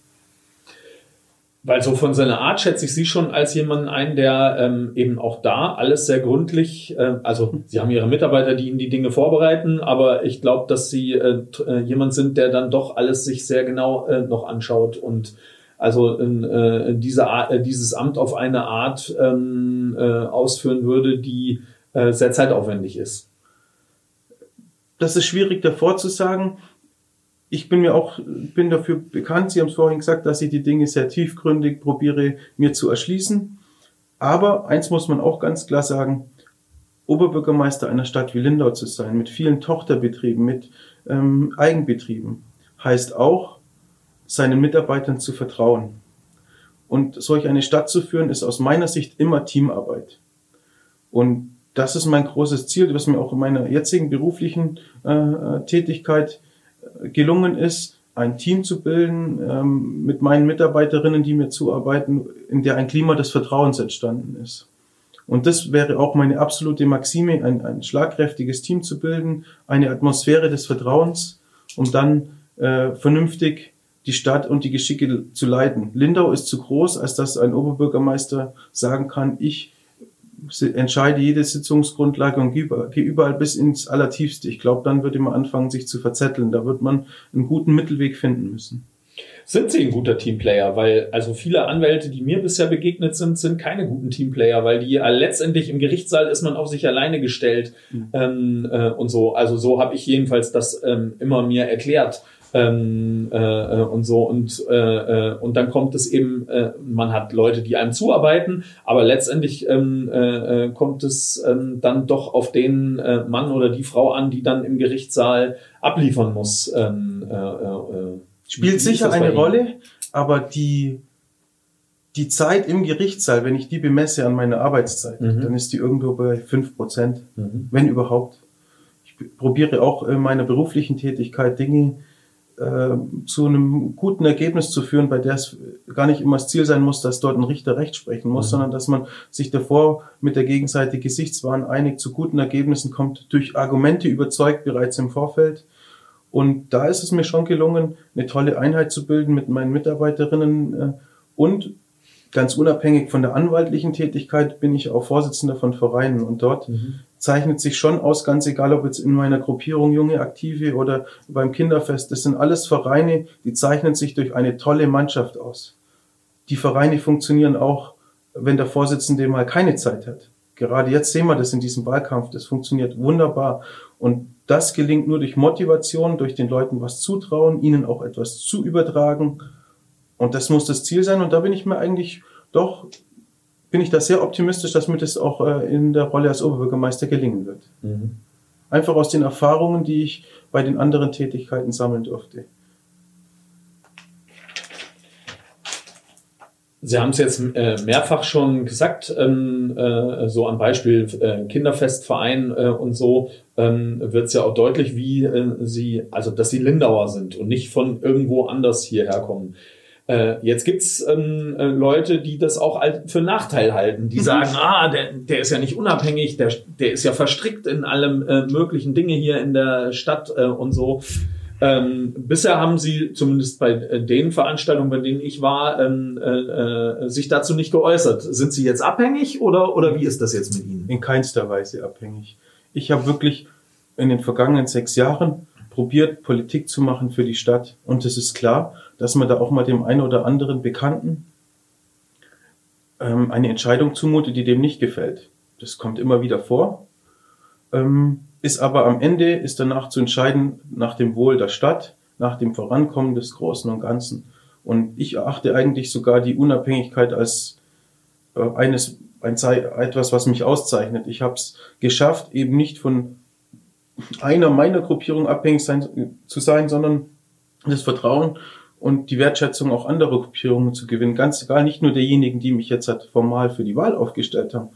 Weil so von seiner Art schätze ich Sie schon als jemanden ein, der ähm, eben auch da alles sehr gründlich, äh, also Sie haben Ihre Mitarbeiter, die Ihnen die Dinge vorbereiten, aber ich glaube, dass Sie äh, äh, jemand sind, der dann doch alles sich sehr genau äh, noch anschaut und also in, äh, diese Art, äh, dieses Amt auf eine Art ähm, äh, ausführen würde, die äh, sehr zeitaufwendig ist. Das ist schwierig davor zu sagen ich bin mir auch, bin dafür bekannt, Sie haben es vorhin gesagt, dass ich die Dinge sehr tiefgründig probiere, mir zu erschließen. Aber eins muss man auch ganz klar sagen, Oberbürgermeister einer Stadt wie Lindau zu sein, mit vielen Tochterbetrieben, mit ähm, Eigenbetrieben, heißt auch, seinen Mitarbeitern zu vertrauen. Und solch eine Stadt zu führen, ist aus meiner Sicht immer Teamarbeit. Und das ist mein großes Ziel, was mir auch in meiner jetzigen beruflichen äh, Tätigkeit gelungen ist, ein Team zu bilden ähm, mit meinen Mitarbeiterinnen, die mir zuarbeiten, in der ein Klima des Vertrauens entstanden ist. Und das wäre auch meine absolute Maxime, ein, ein schlagkräftiges Team zu bilden, eine Atmosphäre des Vertrauens, um dann äh, vernünftig die Stadt und die Geschicke zu leiten. Lindau ist zu groß, als dass ein Oberbürgermeister sagen kann, ich entscheide jede Sitzungsgrundlage und gehe überall bis ins Allertiefste. Ich glaube, dann würde man anfangen, sich zu verzetteln. Da wird man einen guten Mittelweg finden müssen. Sind Sie ein guter Teamplayer? Weil also viele Anwälte, die mir bisher begegnet sind, sind keine guten Teamplayer, weil die äh, letztendlich im Gerichtssaal ist man auf sich alleine gestellt mhm. ähm, äh, und so. Also so habe ich jedenfalls das ähm, immer mir erklärt ähm, äh, äh, und so und äh, äh, und dann kommt es eben, äh, man hat Leute, die einem zuarbeiten, aber letztendlich ähm, äh, äh, kommt es ähm, dann doch auf den äh, Mann oder die Frau an, die dann im Gerichtssaal abliefern muss. Ähm, äh, äh, Spielt sicher eine Rolle, aber die die Zeit im Gerichtssaal, wenn ich die bemesse an meiner Arbeitszeit, mhm. dann ist die irgendwo bei fünf Prozent, mhm. wenn überhaupt. Ich probiere auch in meiner beruflichen Tätigkeit Dinge äh, zu einem guten Ergebnis zu führen, bei der es gar nicht immer das Ziel sein muss, dass dort ein Richter Recht sprechen muss, mhm. sondern dass man sich davor mit der Gegenseite Gesichtswahn einig zu guten Ergebnissen kommt, durch Argumente überzeugt bereits im Vorfeld. Und da ist es mir schon gelungen, eine tolle Einheit zu bilden mit meinen Mitarbeiterinnen äh, und ganz unabhängig von der anwaltlichen Tätigkeit bin ich auch Vorsitzender von Vereinen und dort mhm zeichnet sich schon aus, ganz egal ob jetzt in meiner Gruppierung Junge Aktive oder beim Kinderfest. Das sind alles Vereine, die zeichnen sich durch eine tolle Mannschaft aus. Die Vereine funktionieren auch, wenn der Vorsitzende mal keine Zeit hat. Gerade jetzt sehen wir das in diesem Wahlkampf. Das funktioniert wunderbar. Und das gelingt nur durch Motivation, durch den Leuten was zutrauen, ihnen auch etwas zu übertragen. Und das muss das Ziel sein. Und da bin ich mir eigentlich doch bin ich da sehr optimistisch, dass mir das auch äh, in der Rolle als Oberbürgermeister gelingen wird. Mhm. Einfach aus den Erfahrungen, die ich bei den anderen Tätigkeiten sammeln durfte. Sie haben es jetzt äh, mehrfach schon gesagt, ähm, äh, so am Beispiel äh, Kinderfestverein äh, und so ähm, wird es ja auch deutlich, wie äh, Sie, also dass Sie Lindauer sind und nicht von irgendwo anders hierher kommen. Äh, jetzt gibt's ähm, äh, Leute, die das auch für Nachteil halten, die mhm. sagen, ah, der, der ist ja nicht unabhängig, der, der ist ja verstrickt in allem äh, möglichen Dinge hier in der Stadt äh, und so. Ähm, bisher haben sie, zumindest bei äh, den Veranstaltungen, bei denen ich war, ähm, äh, äh, sich dazu nicht geäußert. Sind sie jetzt abhängig oder, oder wie ist das jetzt mit Ihnen? In keinster Weise abhängig. Ich habe wirklich in den vergangenen sechs Jahren probiert, Politik zu machen für die Stadt. Und es ist klar, dass man da auch mal dem einen oder anderen Bekannten ähm, eine Entscheidung zumutet, die dem nicht gefällt. Das kommt immer wieder vor. Ähm, ist aber am Ende ist danach zu entscheiden nach dem Wohl der Stadt, nach dem Vorankommen des Großen und Ganzen. Und ich erachte eigentlich sogar die Unabhängigkeit als äh, eines ein, etwas, was mich auszeichnet. Ich habe es geschafft, eben nicht von einer meiner Gruppierung abhängig sein, zu sein, sondern das Vertrauen und die Wertschätzung auch anderer Gruppierungen zu gewinnen. Ganz egal, nicht nur derjenigen, die mich jetzt halt formal für die Wahl aufgestellt haben.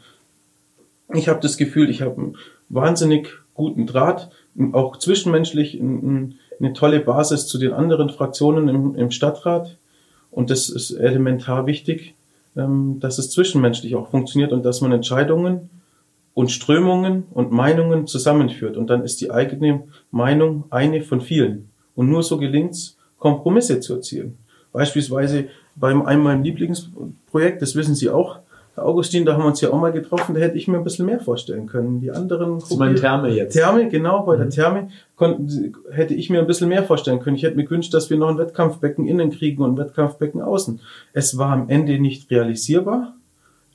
Ich habe das Gefühl, ich habe einen wahnsinnig guten Draht, auch zwischenmenschlich eine tolle Basis zu den anderen Fraktionen im, im Stadtrat. Und das ist elementar wichtig, ähm, dass es zwischenmenschlich auch funktioniert und dass man Entscheidungen und Strömungen und Meinungen zusammenführt. Und dann ist die eigene Meinung eine von vielen. Und nur so gelingt es, Kompromisse zu erzielen. Beispielsweise beim einem meinem Lieblingsprojekt, das wissen Sie auch, Herr Augustin, da haben wir uns ja auch mal getroffen, da hätte ich mir ein bisschen mehr vorstellen können. Die anderen. Das ist mein Therme jetzt. Therme, genau, bei mhm. der Therme konnten, hätte ich mir ein bisschen mehr vorstellen können. Ich hätte mir gewünscht, dass wir noch ein Wettkampfbecken innen kriegen und ein Wettkampfbecken außen. Es war am Ende nicht realisierbar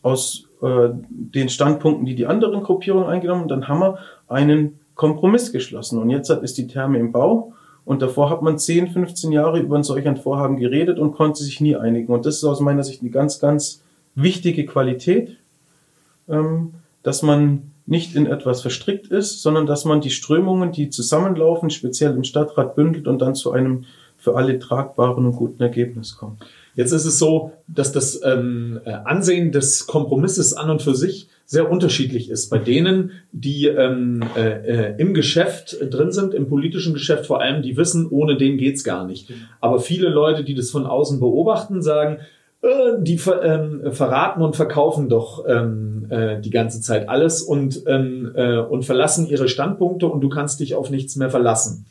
aus äh, den Standpunkten, die die anderen Gruppierungen eingenommen. Dann haben wir einen Kompromiss geschlossen. Und jetzt ist die Therme im Bau. Und davor hat man 10, 15 Jahre über ein solch ein Vorhaben geredet und konnte sich nie einigen. Und das ist aus meiner Sicht eine ganz, ganz wichtige Qualität, ähm, dass man nicht in etwas verstrickt ist, sondern dass man die Strömungen, die zusammenlaufen, speziell im Stadtrat bündelt und dann zu einem für alle tragbaren und guten Ergebnis kommt. Jetzt ist es so, dass das ähm, äh, Ansehen des Kompromisses an und für sich sehr unterschiedlich ist. Bei denen, die ähm, äh, äh, im Geschäft drin sind, im politischen Geschäft vor allem, die wissen, ohne den geht's gar nicht. Aber viele Leute, die das von außen beobachten, sagen, äh, die ver ähm, verraten und verkaufen doch ähm, äh, die ganze Zeit alles und, ähm, äh, und verlassen ihre Standpunkte und du kannst dich auf nichts mehr verlassen.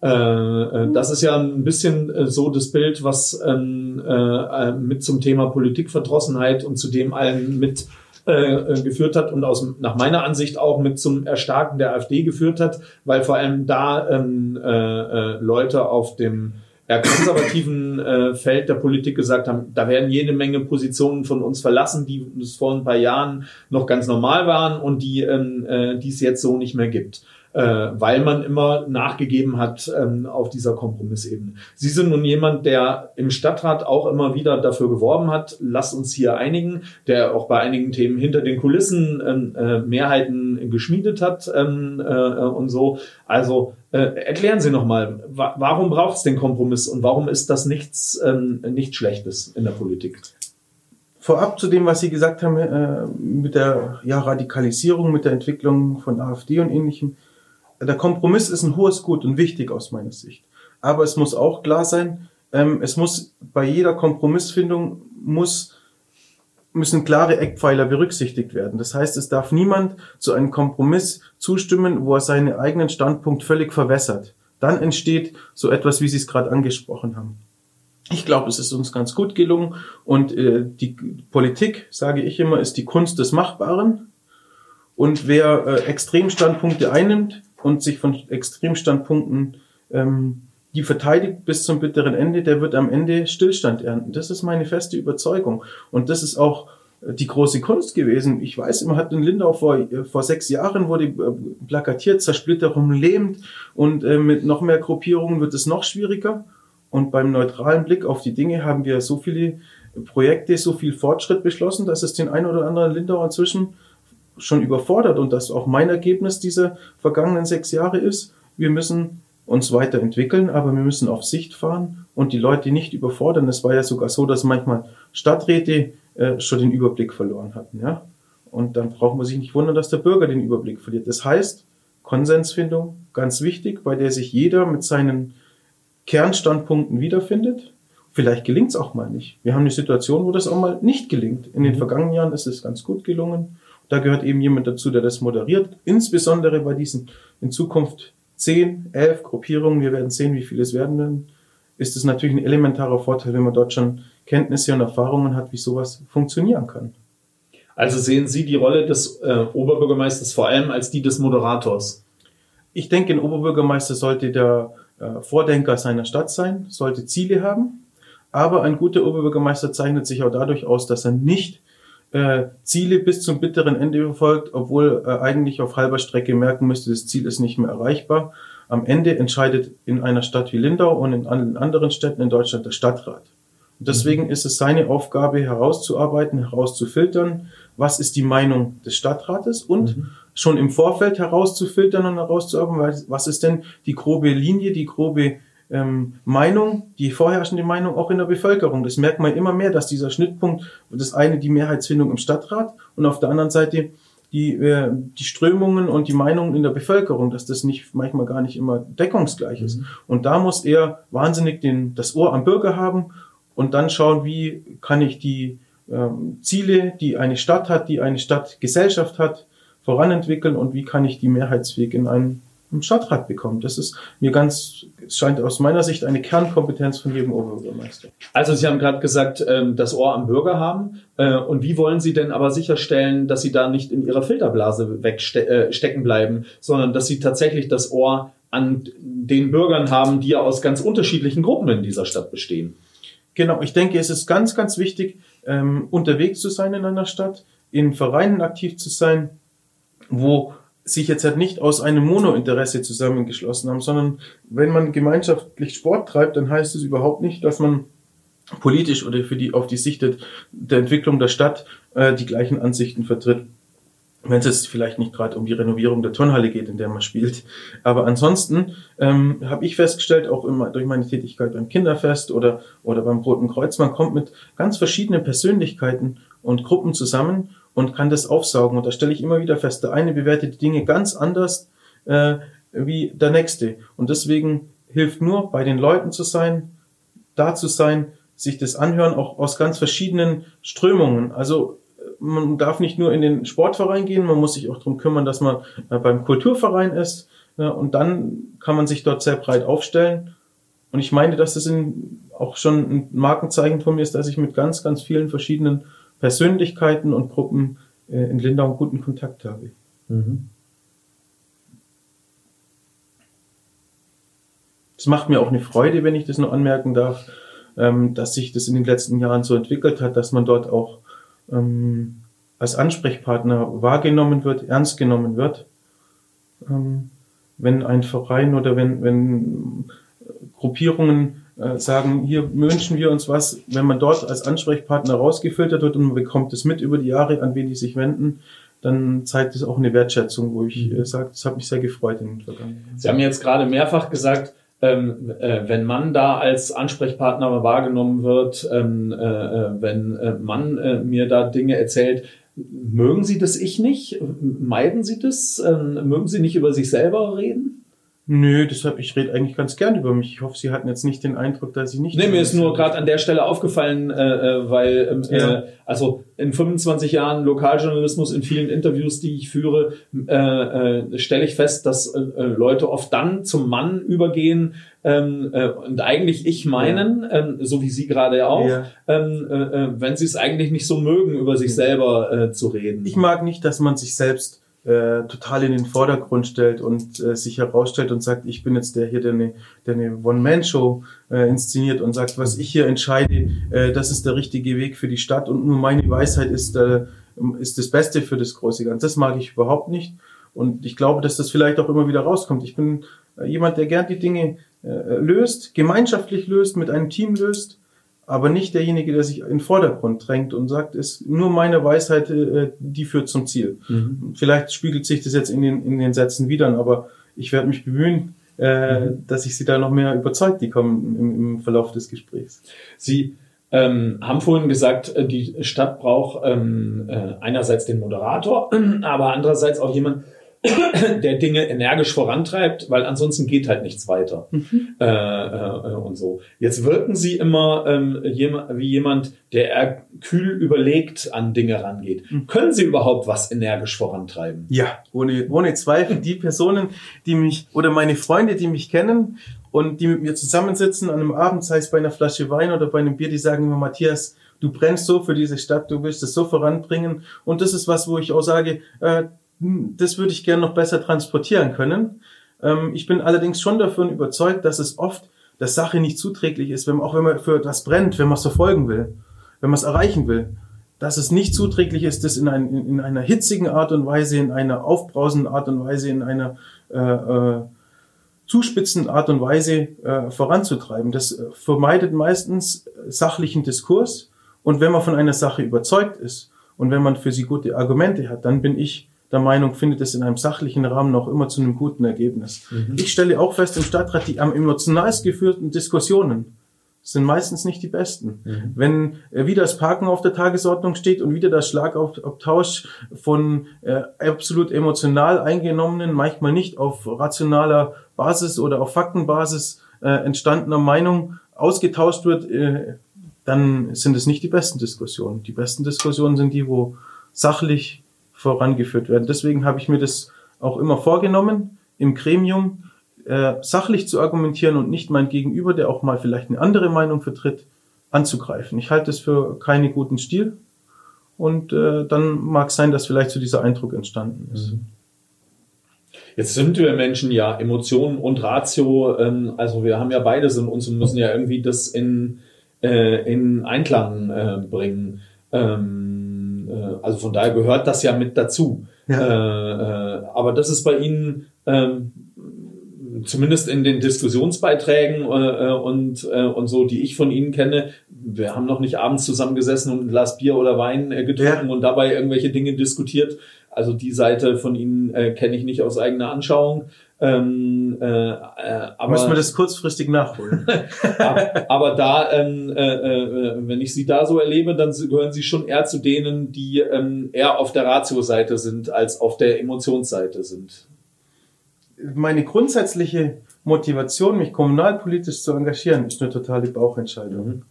Äh, äh, das ist ja ein bisschen äh, so das Bild, was ähm, äh, mit zum Thema Politikverdrossenheit und zu dem allen mit geführt hat und aus nach meiner Ansicht auch mit zum Erstarken der AfD geführt hat, weil vor allem da ähm, äh, äh, Leute auf dem eher konservativen äh, Feld der Politik gesagt haben, da werden jede Menge Positionen von uns verlassen, die es vor ein paar Jahren noch ganz normal waren und die, ähm, äh, die es jetzt so nicht mehr gibt äh, weil man immer nachgegeben hat ähm, auf dieser Kompromissebene. Sie sind nun jemand, der im Stadtrat auch immer wieder dafür geworben hat, lasst uns hier einigen, der auch bei einigen Themen hinter den Kulissen ähm, äh, Mehrheiten geschmiedet hat ähm, äh, und so. Also äh, erklären Sie nochmal, wa warum braucht es den Kompromiss und warum ist das nichts, ähm, nichts Schlechtes in der Politik? Vorab zu dem, was Sie gesagt haben äh, mit der ja, Radikalisierung, mit der Entwicklung von AfD und ähnlichem der Kompromiss ist ein hohes Gut und wichtig aus meiner Sicht. Aber es muss auch klar sein, ähm, es muss bei jeder Kompromissfindung muss müssen klare Eckpfeiler berücksichtigt werden. Das heißt, es darf niemand zu einem Kompromiss zustimmen, wo er seinen eigenen Standpunkt völlig verwässert. Dann entsteht so etwas, wie Sie es gerade angesprochen haben. Ich glaube, es ist uns ganz gut gelungen und äh, die Politik, sage ich immer, ist die Kunst des Machbaren. Und wer äh, Extremstandpunkte einnimmt und sich von Extremstandpunkten ähm, die verteidigt bis zum bitteren Ende, der wird am Ende Stillstand ernten. Das ist meine feste Überzeugung. Und das ist auch äh, die große Kunst gewesen. Ich weiß, man hat in Lindau vor, äh, vor sechs Jahren wurde äh, plakatiert, Zersplitterung lähmt und äh, mit noch mehr Gruppierungen wird es noch schwieriger. Und beim neutralen Blick auf die Dinge haben wir so viele Projekte, so viel Fortschritt beschlossen, dass es den einen oder anderen Lindau inzwischen schon überfordert und das auch mein Ergebnis dieser vergangenen sechs Jahre ist. Wir müssen uns weiterentwickeln, aber wir müssen auf Sicht fahren und die Leute nicht überfordern. Es war ja sogar so, dass manchmal Stadträte äh, schon den Überblick verloren hatten, ja. Und dann braucht man sich nicht wundern, dass der Bürger den Überblick verliert. Das heißt, Konsensfindung, ganz wichtig, bei der sich jeder mit seinen Kernstandpunkten wiederfindet. Vielleicht gelingt es auch mal nicht. Wir haben eine Situation, wo das auch mal nicht gelingt. In den mhm. vergangenen Jahren ist es ganz gut gelungen. Da gehört eben jemand dazu, der das moderiert. Insbesondere bei diesen in Zukunft zehn, elf Gruppierungen, wir werden sehen, wie viele es werden werden, ist es natürlich ein elementarer Vorteil, wenn man dort schon Kenntnisse und Erfahrungen hat, wie sowas funktionieren kann. Also sehen Sie die Rolle des äh, Oberbürgermeisters vor allem als die des Moderators? Ich denke, ein Oberbürgermeister sollte der äh, Vordenker seiner Stadt sein, sollte Ziele haben. Aber ein guter Oberbürgermeister zeichnet sich auch dadurch aus, dass er nicht äh, Ziele bis zum bitteren Ende verfolgt, obwohl er eigentlich auf halber Strecke merken müsste, das Ziel ist nicht mehr erreichbar. Am Ende entscheidet in einer Stadt wie Lindau und in anderen Städten in Deutschland der Stadtrat. Und deswegen mhm. ist es seine Aufgabe herauszuarbeiten, herauszufiltern, was ist die Meinung des Stadtrates und mhm. schon im Vorfeld herauszufiltern und herauszuarbeiten, was ist denn die grobe Linie, die grobe ähm, Meinung, die vorherrschende Meinung auch in der Bevölkerung. Das merkt man immer mehr, dass dieser Schnittpunkt, das eine die Mehrheitsfindung im Stadtrat und auf der anderen Seite die, äh, die Strömungen und die Meinungen in der Bevölkerung, dass das nicht manchmal gar nicht immer deckungsgleich ist. Mhm. Und da muss er wahnsinnig den, das Ohr am Bürger haben und dann schauen, wie kann ich die ähm, Ziele, die eine Stadt hat, die eine Stadtgesellschaft hat, voranentwickeln und wie kann ich die mehrheitsfähig in einen im Stadtrat bekommt. Das ist mir ganz, es scheint aus meiner Sicht eine Kernkompetenz von jedem Oberbürgermeister. Also Sie haben gerade gesagt, ähm, das Ohr am Bürger haben. Äh, und wie wollen Sie denn aber sicherstellen, dass Sie da nicht in Ihrer Filterblase wegstecken äh, bleiben, sondern dass Sie tatsächlich das Ohr an den Bürgern haben, die ja aus ganz unterschiedlichen Gruppen in dieser Stadt bestehen? Genau, ich denke, es ist ganz, ganz wichtig, ähm, unterwegs zu sein in einer Stadt, in Vereinen aktiv zu sein, wo sich jetzt halt nicht aus einem Monointeresse zusammengeschlossen haben, sondern wenn man gemeinschaftlich Sport treibt, dann heißt es überhaupt nicht, dass man politisch oder für die auf die Sicht der Entwicklung der Stadt äh, die gleichen Ansichten vertritt. Wenn es jetzt vielleicht nicht gerade um die Renovierung der Turnhalle geht, in der man spielt. Aber ansonsten ähm, habe ich festgestellt, auch immer durch meine Tätigkeit beim Kinderfest oder, oder beim Roten Kreuz, man kommt mit ganz verschiedenen Persönlichkeiten und Gruppen zusammen und kann das aufsaugen. Und da stelle ich immer wieder fest, der eine bewertet die Dinge ganz anders äh, wie der nächste. Und deswegen hilft nur, bei den Leuten zu sein, da zu sein, sich das anhören, auch aus ganz verschiedenen Strömungen. Also man darf nicht nur in den Sportverein gehen, man muss sich auch darum kümmern, dass man äh, beim Kulturverein ist. Ja, und dann kann man sich dort sehr breit aufstellen. Und ich meine, dass das in, auch schon ein Markenzeichen von mir ist, dass ich mit ganz, ganz vielen verschiedenen Persönlichkeiten und Gruppen äh, in Lindau guten Kontakt habe. Mhm. Es macht mir auch eine Freude, wenn ich das nur anmerken darf, ähm, dass sich das in den letzten Jahren so entwickelt hat, dass man dort auch ähm, als Ansprechpartner wahrgenommen wird, ernst genommen wird. Ähm, wenn ein Verein oder wenn, wenn Gruppierungen sagen, hier wünschen wir uns was, wenn man dort als Ansprechpartner rausgefiltert wird und man bekommt es mit über die Jahre, an wen die sich wenden, dann zeigt es auch eine Wertschätzung, wo ich äh, sage, das hat mich sehr gefreut in den Vergangenheit. Sie haben jetzt gerade mehrfach gesagt, ähm, äh, wenn man da als Ansprechpartner wahrgenommen wird, ähm, äh, äh wenn äh, man äh, mir da Dinge erzählt, mögen Sie das ich nicht? Meiden Sie das? Ähm, mögen Sie nicht über sich selber reden? Nö, deshalb, ich rede eigentlich ganz gern über mich. Ich hoffe, Sie hatten jetzt nicht den Eindruck, dass ich nicht. Nee, mir ist nur gerade an der Stelle aufgefallen, äh, äh weil ähm, ja. äh, also in 25 Jahren Lokaljournalismus, in vielen Interviews, die ich führe, äh, äh, stelle ich fest, dass äh, äh, Leute oft dann zum Mann übergehen ähm, äh, und eigentlich ich meinen, ja. ähm, so wie Sie gerade auch, ja. ähm, äh, äh wenn Sie es eigentlich nicht so mögen, über sich selber äh, zu reden. Ich mag nicht, dass man sich selbst äh, total in den Vordergrund stellt und äh, sich herausstellt und sagt, ich bin jetzt der hier, der eine, der eine One-Man-Show äh, inszeniert und sagt, was ich hier entscheide, äh, das ist der richtige Weg für die Stadt und nur meine Weisheit ist, äh, ist das Beste für das große Ganze. Das mag ich überhaupt nicht. Und ich glaube, dass das vielleicht auch immer wieder rauskommt. Ich bin äh, jemand, der gern die Dinge äh, löst, gemeinschaftlich löst, mit einem Team löst, aber nicht derjenige, der sich in den Vordergrund drängt und sagt, ist nur meine Weisheit, äh, die führt zum Ziel. Mhm. Vielleicht spiegelt sich das jetzt in den, in den Sätzen wieder, aber ich werde mich bemühen, äh, mhm. dass ich Sie da noch mehr überzeugt, die kommen im, im Verlauf des Gesprächs. Sie ähm, haben vorhin gesagt, äh, die Stadt braucht ähm, äh, einerseits den Moderator, aber andererseits auch jemand, der Dinge energisch vorantreibt, weil ansonsten geht halt nichts weiter mhm. äh, äh, und so. Jetzt wirken Sie immer ähm, wie jemand, der kühl überlegt an Dinge rangeht. Mhm. Können Sie überhaupt was energisch vorantreiben? Ja, ohne, ohne Zweifel. Die Personen, die mich oder meine Freunde, die mich kennen und die mit mir zusammensitzen an einem Abend, sei es bei einer Flasche Wein oder bei einem Bier, die sagen immer, Matthias, du brennst so für diese Stadt, du willst es so voranbringen. Und das ist was, wo ich auch sage, äh, das würde ich gerne noch besser transportieren können. Ähm, ich bin allerdings schon davon überzeugt, dass es oft der Sache nicht zuträglich ist, wenn man, auch wenn man für das brennt, wenn man es verfolgen will, wenn man es erreichen will, dass es nicht zuträglich ist, das in, ein, in einer hitzigen Art und Weise, in einer aufbrausenden Art und Weise, in einer äh, äh, zuspitzenden Art und Weise äh, voranzutreiben. Das äh, vermeidet meistens sachlichen Diskurs. Und wenn man von einer Sache überzeugt ist und wenn man für sie gute Argumente hat, dann bin ich der Meinung, findet es in einem sachlichen Rahmen auch immer zu einem guten Ergebnis. Mhm. Ich stelle auch fest im Stadtrat, die am emotionalst geführten Diskussionen sind meistens nicht die besten. Mhm. Wenn äh, wieder das Parken auf der Tagesordnung steht und wieder das Schlagabtausch von äh, absolut emotional eingenommenen, manchmal nicht auf rationaler Basis oder auf Faktenbasis äh, entstandener Meinung ausgetauscht wird, äh, dann sind es nicht die besten Diskussionen. Die besten Diskussionen sind die, wo sachlich vorangeführt werden. Deswegen habe ich mir das auch immer vorgenommen, im Gremium äh, sachlich zu argumentieren und nicht mein Gegenüber, der auch mal vielleicht eine andere Meinung vertritt, anzugreifen. Ich halte es für keinen guten Stil und äh, dann mag sein, dass vielleicht so dieser Eindruck entstanden ist. Mhm. Jetzt sind wir Menschen ja Emotionen und Ratio, ähm, also wir haben ja beides in uns und müssen ja irgendwie das in, äh, in Einklang äh, bringen. Ähm, äh, also von daher gehört das ja mit dazu. Ja. Äh, äh, aber das ist bei Ihnen ähm, zumindest in den Diskussionsbeiträgen äh, und, äh, und so, die ich von Ihnen kenne, wir haben noch nicht abends zusammengesessen und ein Glas Bier oder Wein äh, getrunken ja. und dabei irgendwelche Dinge diskutiert. Also die Seite von Ihnen äh, kenne ich nicht aus eigener Anschauung. Ähm, äh, äh, aber, Müssen wir das kurzfristig nachholen. aber, aber da, ähm, äh, äh, wenn ich Sie da so erlebe, dann gehören Sie schon eher zu denen, die ähm, eher auf der Ratio-Seite sind, als auf der Emotionsseite sind. Meine grundsätzliche Motivation, mich kommunalpolitisch zu engagieren, ist eine totale Bauchentscheidung. Mhm.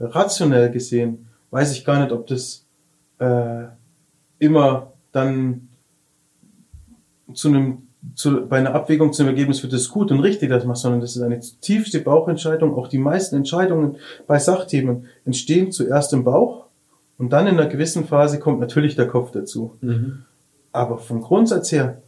Rationell gesehen weiß ich gar nicht, ob das äh, immer dann zu einem zu, bei einer Abwägung zum Ergebnis wird es gut und richtig, dass man, sondern das ist eine tiefste Bauchentscheidung. Auch die meisten Entscheidungen bei Sachthemen entstehen zuerst im Bauch und dann in einer gewissen Phase kommt natürlich der Kopf dazu. Mhm. Aber vom Grundsatz her,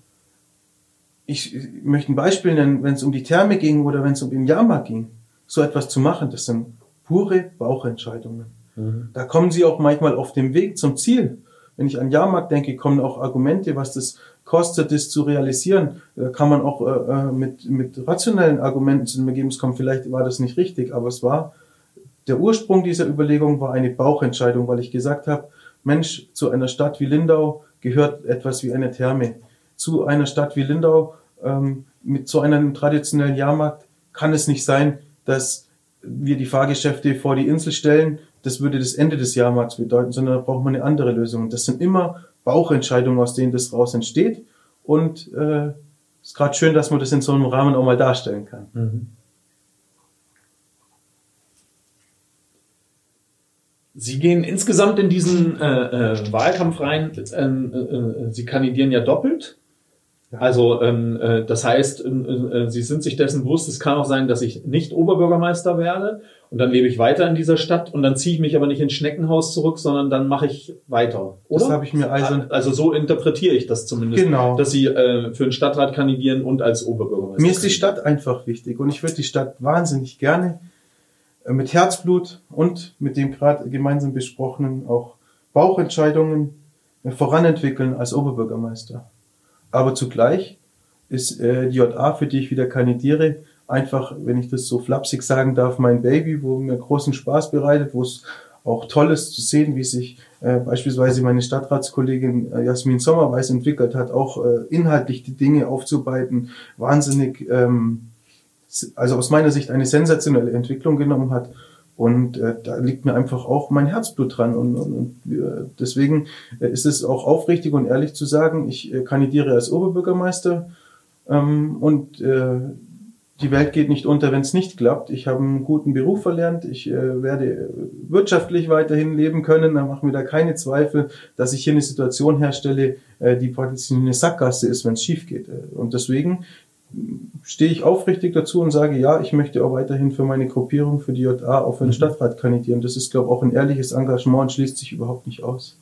ich, ich möchte ein Beispiel nennen, wenn es um die Therme ging oder wenn es um den Jahrmarkt ging, so etwas zu machen, das sind pure Bauchentscheidungen. Mhm. Da kommen sie auch manchmal auf dem Weg zum Ziel. Wenn ich an Jahrmarkt denke, kommen auch Argumente, was das kostet es zu realisieren, da kann man auch äh, äh, mit, mit rationellen Argumenten zu dem Ergebnis kommen, vielleicht war das nicht richtig, aber es war, der Ursprung dieser Überlegung war eine Bauchentscheidung, weil ich gesagt habe, Mensch, zu einer Stadt wie Lindau gehört etwas wie eine Therme. Zu einer Stadt wie Lindau, ähm, mit so einem traditionellen Jahrmarkt, kann es nicht sein, dass wir die Fahrgeschäfte vor die Insel stellen. Das würde das Ende des Jahrmarkts bedeuten, sondern da braucht man eine andere Lösung. Das sind immer Bauchentscheidungen, aus denen das raus entsteht. Und äh, ist gerade schön, dass man das in so einem Rahmen auch mal darstellen kann. Mhm. Sie gehen insgesamt in diesen äh, äh, Wahlkampf rein. Ähm, äh, äh, Sie kandidieren ja doppelt. Also ähm, äh, das heißt, äh, äh, Sie sind sich dessen bewusst, es kann auch sein, dass ich nicht Oberbürgermeister werde und dann lebe ich weiter in dieser Stadt und dann ziehe ich mich aber nicht ins Schneckenhaus zurück, sondern dann mache ich weiter. Oder? Das habe ich mir also also so interpretiere ich das zumindest, Genau. dass Sie äh, für den Stadtrat kandidieren und als Oberbürgermeister. Mir ist die. Stadt einfach wichtig und ich würde die Stadt wahnsinnig gerne äh, mit Herzblut und mit dem gerade gemeinsam besprochenen auch Bauchentscheidungen äh, voranentwickeln als Oberbürgermeister. Aber zugleich ist äh, die JA, für die ich wieder kandidiere, einfach, wenn ich das so flapsig sagen darf, mein Baby, wo mir großen Spaß bereitet, wo es auch toll ist zu sehen, wie sich äh, beispielsweise meine Stadtratskollegin äh, Jasmin Sommerweis entwickelt hat, auch äh, inhaltlich die Dinge aufzuarbeiten, wahnsinnig, ähm, also aus meiner Sicht eine sensationelle Entwicklung genommen hat. Und äh, da liegt mir einfach auch mein Herzblut dran. Und, und, und deswegen äh, ist es auch aufrichtig und ehrlich zu sagen, ich äh, kandidiere als Oberbürgermeister ähm, und äh, die Welt geht nicht unter, wenn es nicht klappt. Ich habe einen guten Beruf verlernt. Ich äh, werde wirtschaftlich weiterhin leben können. Da machen wir da keine Zweifel, dass ich hier eine Situation herstelle, äh, die praktisch eine Sackgasse ist, wenn es schief geht. Äh, Und deswegen stehe ich aufrichtig dazu und sage, ja, ich möchte auch weiterhin für meine Gruppierung, für die JA, auch für den Stadtrat kandidieren. Das ist, glaube ich, auch ein ehrliches Engagement und schließt sich überhaupt nicht aus.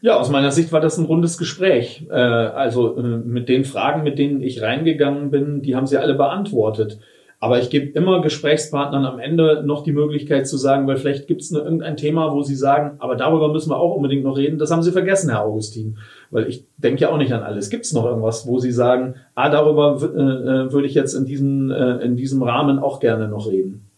Ja, aus meiner Sicht war das ein rundes Gespräch. Äh, also äh, mit den Fragen, mit denen ich reingegangen bin, die haben sie alle beantwortet. Aber ich gebe immer Gesprächspartnern am Ende noch die Möglichkeit zu sagen, weil vielleicht gibt es irgendein Thema, wo sie sagen, aber darüber müssen wir auch unbedingt noch reden. Das haben sie vergessen, Herr Augustin. Weil ich denke ja auch nicht an alles. Gibt es noch irgendwas, wo sie sagen, ah, darüber äh, äh, würde ich jetzt in diesem, äh, in diesem Rahmen auch gerne noch reden?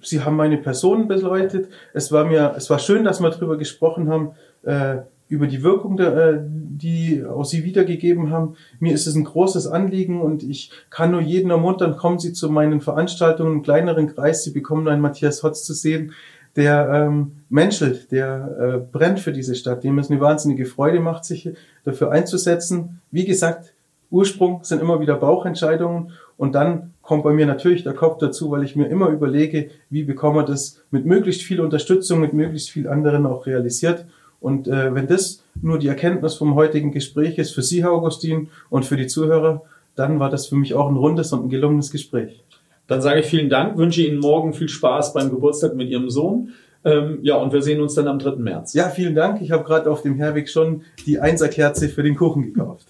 Sie haben meine Person beleuchtet. Es war mir, es war schön, dass wir darüber gesprochen haben, äh, über die Wirkung, der, äh, die auch Sie wiedergegeben haben. Mir ist es ein großes Anliegen und ich kann nur jeden ermuntern, kommen Sie zu meinen Veranstaltungen im kleineren Kreis. Sie bekommen einen Matthias Hotz zu sehen, der ähm, menschelt, der äh, brennt für diese Stadt, dem es eine wahnsinnige Freude macht, sich dafür einzusetzen. Wie gesagt, Ursprung sind immer wieder Bauchentscheidungen und dann kommt bei mir natürlich der Kopf dazu, weil ich mir immer überlege, wie bekommen wir das mit möglichst viel Unterstützung, mit möglichst viel anderen auch realisiert. Und äh, wenn das nur die Erkenntnis vom heutigen Gespräch ist für Sie, Herr Augustin, und für die Zuhörer, dann war das für mich auch ein rundes und ein gelungenes Gespräch. Dann sage ich vielen Dank, wünsche Ihnen morgen viel Spaß beim Geburtstag mit Ihrem Sohn. Ähm, ja, und wir sehen uns dann am 3. März. Ja, vielen Dank. Ich habe gerade auf dem Herweg schon die Einserkerze für den Kuchen gekauft.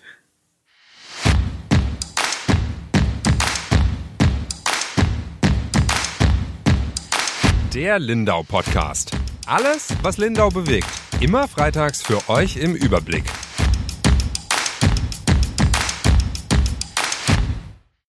Der Lindau Podcast. Alles, was Lindau bewegt. Immer freitags für euch im Überblick.